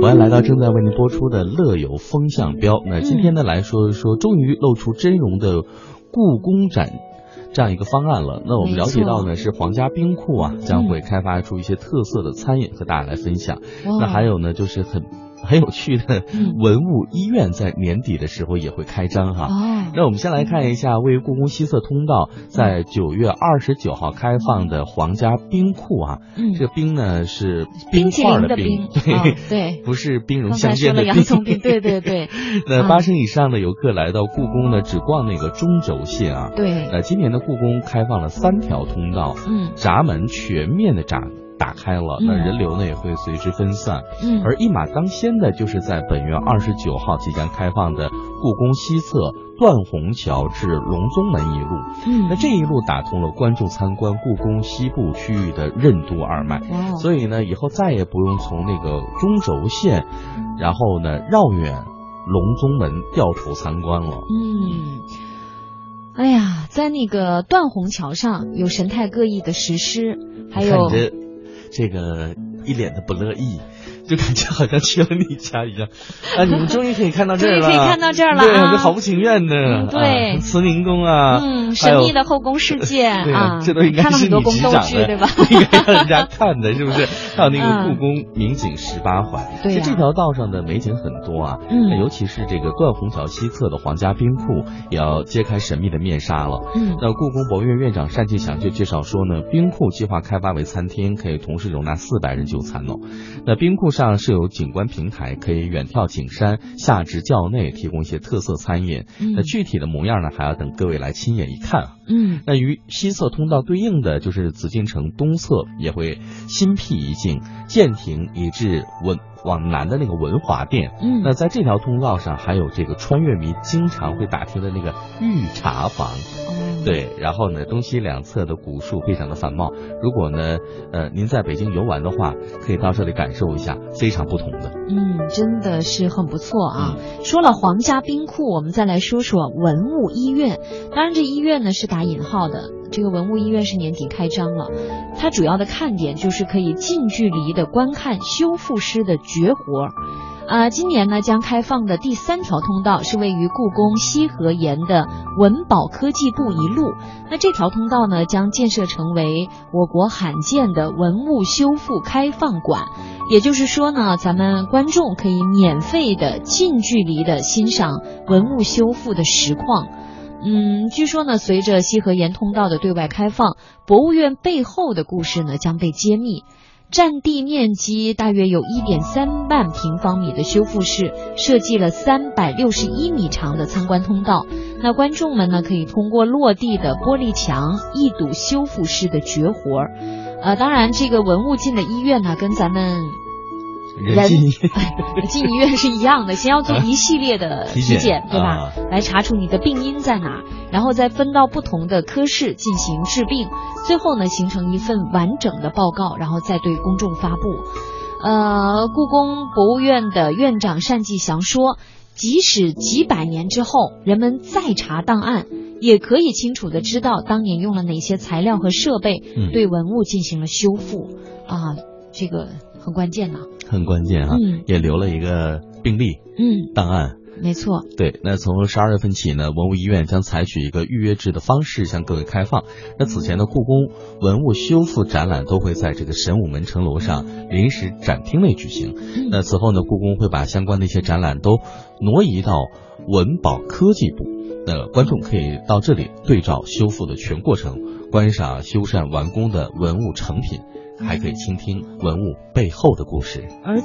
欢迎来到正在为您播出的《乐游风向标》。那今天呢，来说一说终于露出真容的故宫展这样一个方案了。那我们了解到呢，是皇家冰库啊将会开发出一些特色的餐饮和大家来分享。那还有呢，就是很。很有趣的文物医院在年底的时候也会开张哈。哦，那我们先来看一下位于故宫西侧通道，在九月二十九号开放的皇家冰库啊。嗯，这个冰呢是冰块的冰，对对，不是冰融相间的冰。对对对。那八成以上的游客来到故宫呢，只逛那个中轴线啊。对。那今年的故宫开放了三条通道，嗯，闸门全面的闸。打开了，那人流呢也会随之分散。嗯，而一马当先的就是在本月二十九号即将开放的故宫西侧断虹桥至隆宗门一路。嗯，那这一路打通了观众参观故宫西部区域的任督二脉。哦，所以呢，以后再也不用从那个中轴线，然后呢绕远隆宗门掉头参观了。嗯，哎呀，在那个断虹桥上有神态各异的石狮，还有。这个一脸的不乐意。就感觉好像去了你家一样，啊！你们终于可以看到这儿了，可以看到这儿了，对，就好不情愿的，对，慈宁宫啊，嗯，神秘的后宫世界 啊，这都应该是你局长的，对吧？应该让人家看的，是不是？还有那个故宫名景十八环，对，这条道上的美景很多啊，嗯，尤其是这个断虹桥西侧的皇家冰库也要揭开神秘的面纱了，嗯，那故宫博物院院长单霁翔就介绍说呢，冰库计划开发为餐厅，可以同时容纳四百人就餐哦，那冰库上设有景观平台，可以远眺景山，下至教内提供一些特色餐饮。那具体的模样呢，还要等各位来亲眼一看。嗯，那与西侧通道对应的就是紫禁城东侧也会新辟一境，建亭以至文往南的那个文华殿。嗯，那在这条通道上还有这个穿越迷经常会打听的那个御茶房。对，然后呢，东西两侧的古树非常的繁茂。如果呢，呃，您在北京游玩的话，可以到这里感受一下，非常不同的。嗯，真的是很不错啊。说了皇家冰库，我们再来说说文物医院。当然，这医院呢是打引号的。这个文物医院是年底开张了，它主要的看点就是可以近距离的观看修复师的绝活。啊，今年呢将开放的第三条通道是位于故宫西河沿的文保科技部一路。那这条通道呢将建设成为我国罕见的文物修复开放馆，也就是说呢，咱们观众可以免费的近距离的欣赏文物修复的实况。嗯，据说呢，随着西河沿通道的对外开放，博物院背后的故事呢将被揭秘。占地面积大约有一点三万平方米的修复室，设计了三百六十一米长的参观通道。那观众们呢，可以通过落地的玻璃墙一睹修复室的绝活儿。呃，当然，这个文物进了医院呢，跟咱们。人 进医院是一样的，先要做一系列的体检，对吧？来查出你的病因在哪，然后再分到不同的科室进行治病，最后呢形成一份完整的报告，然后再对公众发布。呃，故宫博物院的院长单霁翔说，即使几百年之后，人们再查档案，也可以清楚的知道当年用了哪些材料和设备对文物进行了修复啊，这个很关键呐。很关键啊，也留了一个病例，嗯，档案，没错。对，那从十二月份起呢，文物医院将采取一个预约制的方式向各位开放。那此前的故宫文物修复展览都会在这个神武门城楼上临时展厅内举行。那此后呢，故宫会把相关的一些展览都挪移到文保科技部，那观众可以到这里对照修复的全过程，观赏修缮完工的文物成品。还可以倾听文物背后的故事。而